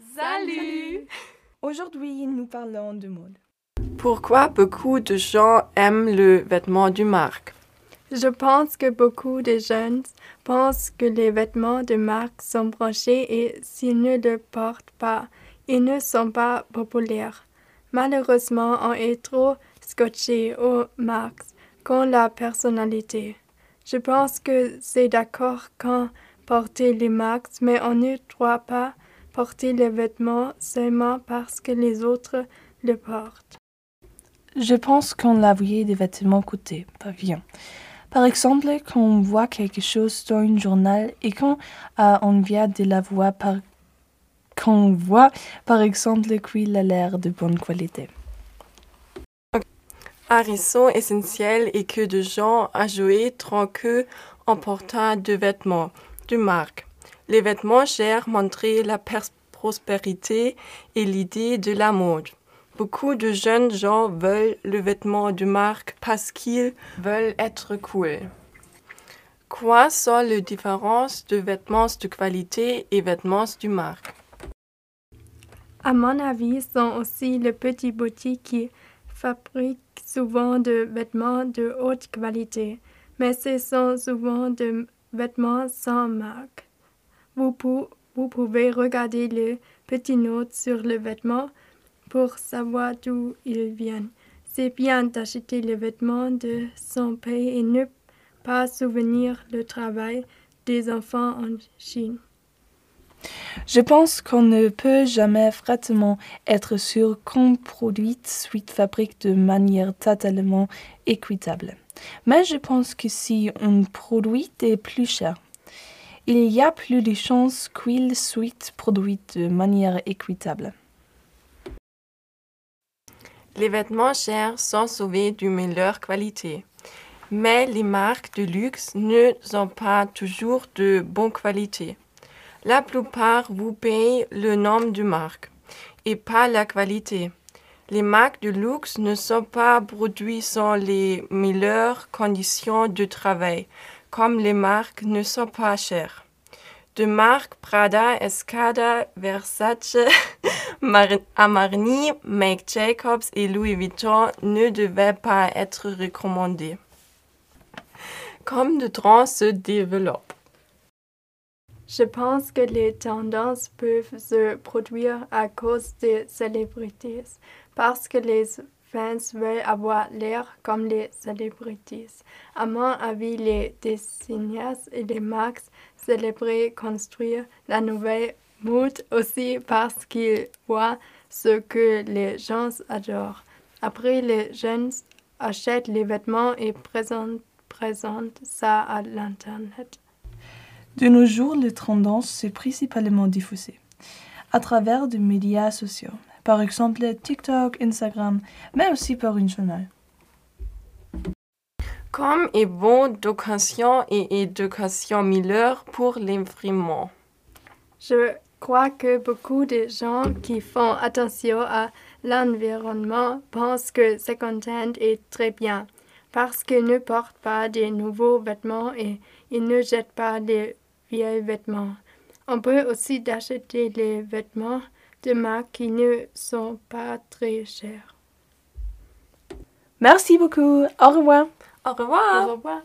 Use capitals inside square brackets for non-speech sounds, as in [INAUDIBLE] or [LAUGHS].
Salut Aujourd'hui, nous parlons de mode. Pourquoi beaucoup de gens aiment le vêtement du marque Je pense que beaucoup de jeunes pensent que les vêtements de marque sont branchés et s'ils ne le portent pas, ils ne sont pas populaires. Malheureusement, on est trop scotché aux marques qu'ont la personnalité. Je pense que c'est d'accord quand porter les marques, mais on ne doit pas porter les vêtements seulement parce que les autres le portent. Je pense qu'on la voyait des vêtements coûtés, pas bien. Par exemple, quand on voit quelque chose dans un journal et quand euh, on vient de la voir par quand on voit par exemple qu'il a l'air de bonne qualité. Un raison essentielle est que de gens à jouer tranquille en portant de vêtements de marque. Les vêtements chers montraient la prospérité et l'idée de la mode. Beaucoup de jeunes gens veulent le vêtement de marque parce qu'ils veulent être cool. Quoi sont les différences de vêtements de qualité et vêtements de marque? À mon avis, sont aussi les petits boutiques qui fabriquent souvent de vêtements de haute qualité, mais ce sont souvent de vêtements sans marque. Vous, pouvez regarder les petites notes sur le vêtement pour savoir d'où ils viennent. C'est bien d'acheter les vêtements de son pays et ne pas souvenir le travail des enfants en Chine. Je pense qu'on ne peut jamais vraiment être sûr qu'un produit soit fabriqué de manière totalement équitable. Mais je pense que si un produit est plus cher, il y a plus de chances qu'il soit produit de manière équitable. Les vêtements chers sont sauvés de meilleure qualité, mais les marques de luxe ne sont pas toujours de bonne qualité. La plupart vous payent le nom de marque et pas la qualité. Les marques de luxe ne sont pas produites sans les meilleures conditions de travail, comme les marques ne sont pas chères. De marques Prada, Escada, Versace, [LAUGHS] Amarni, Make Jacobs et Louis Vuitton ne devaient pas être recommandées. Comme de trans se développent. Je pense que les tendances peuvent se produire à cause des célébrités, parce que les fans veulent avoir l'air comme les célébrités. À mon avis, les designers et les marques célébrées construire la nouvelle mode aussi parce qu'ils voient ce que les gens adorent. Après, les jeunes achètent les vêtements et présentent, présentent ça à l'Internet. De nos jours, les tendances sont principalement diffusées à travers des médias sociaux, par exemple TikTok, Instagram, mais aussi par une journal. Comme est bon d'occasion et éducation Miller pour l'imprimant. Je crois que beaucoup de gens qui font attention à l'environnement pensent que second hand est très bien parce qu'ils ne portent pas de nouveaux vêtements et ils ne jettent pas les vieux vêtements. On peut aussi acheter les vêtements de marque qui ne sont pas très chers. Merci beaucoup. Au revoir. Au revoir. Au revoir.